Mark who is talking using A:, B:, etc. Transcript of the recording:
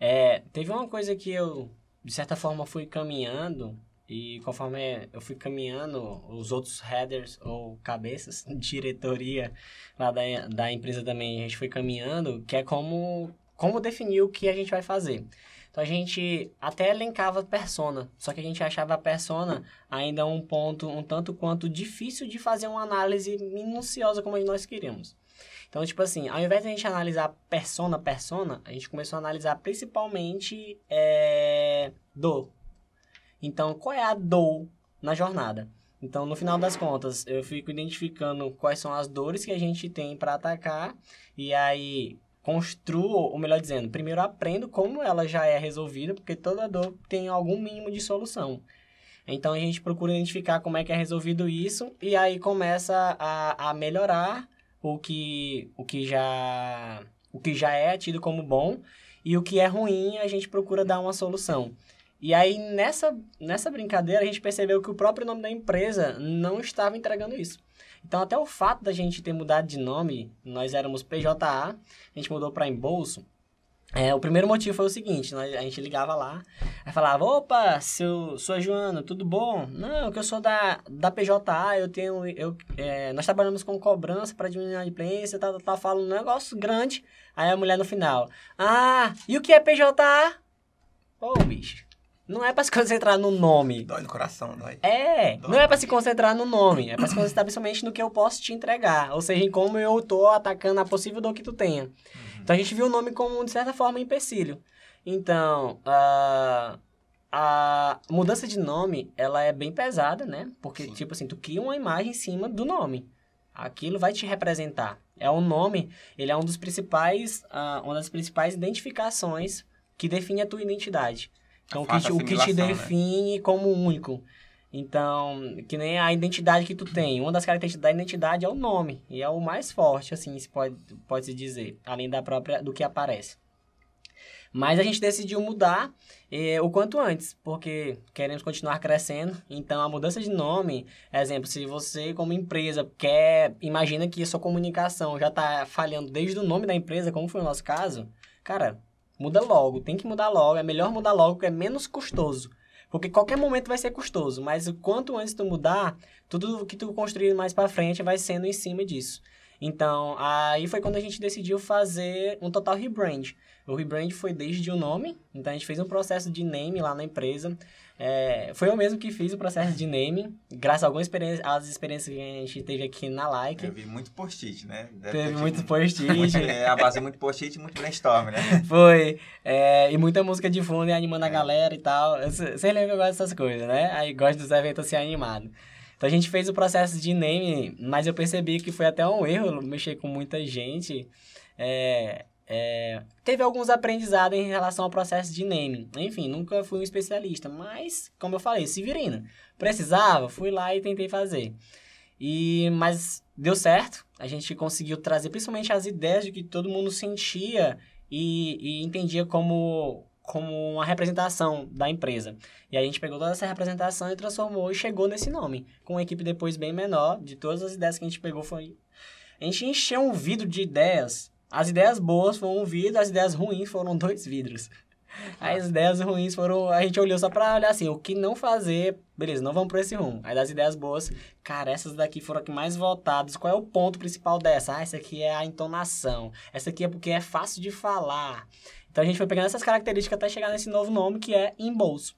A: É, teve uma coisa que eu, de certa forma, fui caminhando, e conforme eu fui caminhando, os outros headers ou cabeças, diretoria lá da, da empresa também, a gente foi caminhando, que é como, como definir o que a gente vai fazer. Então a gente até elencava persona, só que a gente achava a persona ainda um ponto um tanto quanto difícil de fazer uma análise minuciosa como nós queríamos. Então, tipo assim, ao invés de a gente analisar persona persona, a gente começou a analisar principalmente é, dor. Então, qual é a dor na jornada? Então, no final das contas, eu fico identificando quais são as dores que a gente tem para atacar e aí construo, ou melhor dizendo, primeiro aprendo como ela já é resolvida, porque toda dor tem algum mínimo de solução. Então a gente procura identificar como é que é resolvido isso e aí começa a, a melhorar o que, o, que já, o que já é tido como bom e o que é ruim a gente procura dar uma solução. E aí nessa, nessa brincadeira a gente percebeu que o próprio nome da empresa não estava entregando isso. Então, até o fato da gente ter mudado de nome, nós éramos PJA, a gente mudou para Embolso. É, o primeiro motivo foi o seguinte, nós, a gente ligava lá, aí falava, opa, seu, sou a Joana, tudo bom? Não, que eu sou da, da PJA, eu tenho, eu, é, nós trabalhamos com cobrança para diminuir a imprensa, tá, tá, tá, fala um negócio grande, aí a mulher no final, ah, e o que é PJA? Ô, oh, bicho, não é para se concentrar no nome.
B: Dói no coração, dói.
A: É, dói. não é para se concentrar no nome, é para se concentrar principalmente no que eu posso te entregar, ou seja, em como eu tô atacando a possível dor que tu tenha. Uhum. Então a gente viu o nome como, de certa forma, um empecilho. Então, a, a mudança de nome, ela é bem pesada, né? Porque, Sim. tipo assim, tu cria uma imagem em cima do nome. Aquilo vai te representar. É o nome, ele é um dos principais, uh, uma das principais identificações que define a tua identidade. Então, o que, te, o que te né? define né? como único. Então, que nem a identidade que tu tem. Uma das características da identidade é o nome. E é o mais forte, assim, se pode, pode se dizer. Além da própria, do que aparece. Mas a gente decidiu mudar eh, o quanto antes, porque queremos continuar crescendo. Então, a mudança de nome, exemplo, se você como empresa quer, imagina que a sua comunicação já está falhando desde o nome da empresa, como foi o nosso caso, cara, Muda logo, tem que mudar logo. É melhor mudar logo, porque é menos custoso. Porque qualquer momento vai ser custoso, mas o quanto antes tu mudar, tudo que tu construir mais para frente vai sendo em cima disso. Então, aí foi quando a gente decidiu fazer um total rebrand. O rebrand foi desde o nome, então a gente fez um processo de name lá na empresa. É, foi eu mesmo que fiz o processo de naming, graças a algumas experiências, às experiências que a gente teve aqui na Like.
B: Eu vi muito post-it, né?
A: Deve teve muito post-it.
B: é, a base é muito post-it e muito brainstorm, né?
A: Foi. É, e muita música de fundo e animando é. a galera e tal. Você lembra que eu gosto dessas coisas, né? Aí gosto dos eventos assim animados. Então a gente fez o processo de name, mas eu percebi que foi até um erro mexer com muita gente. É, é, teve alguns aprendizados em relação ao processo de naming. Enfim, nunca fui um especialista, mas, como eu falei, se virina. Precisava, fui lá e tentei fazer. E, mas deu certo. A gente conseguiu trazer principalmente as ideias de que todo mundo sentia e, e entendia como, como uma representação da empresa. E a gente pegou toda essa representação e transformou e chegou nesse nome. Com uma equipe depois bem menor, de todas as ideias que a gente pegou foi... A gente encheu um vidro de ideias as ideias boas foram um vidro, as ideias ruins foram dois vidros. As ideias ruins foram. A gente olhou só pra olhar assim, o que não fazer, beleza, não vamos por esse rumo. Aí das ideias boas, cara, essas daqui foram aqui mais votadas. Qual é o ponto principal dessa? Ah, essa aqui é a entonação. Essa aqui é porque é fácil de falar. Então a gente foi pegando essas características até chegar nesse novo nome que é embolso.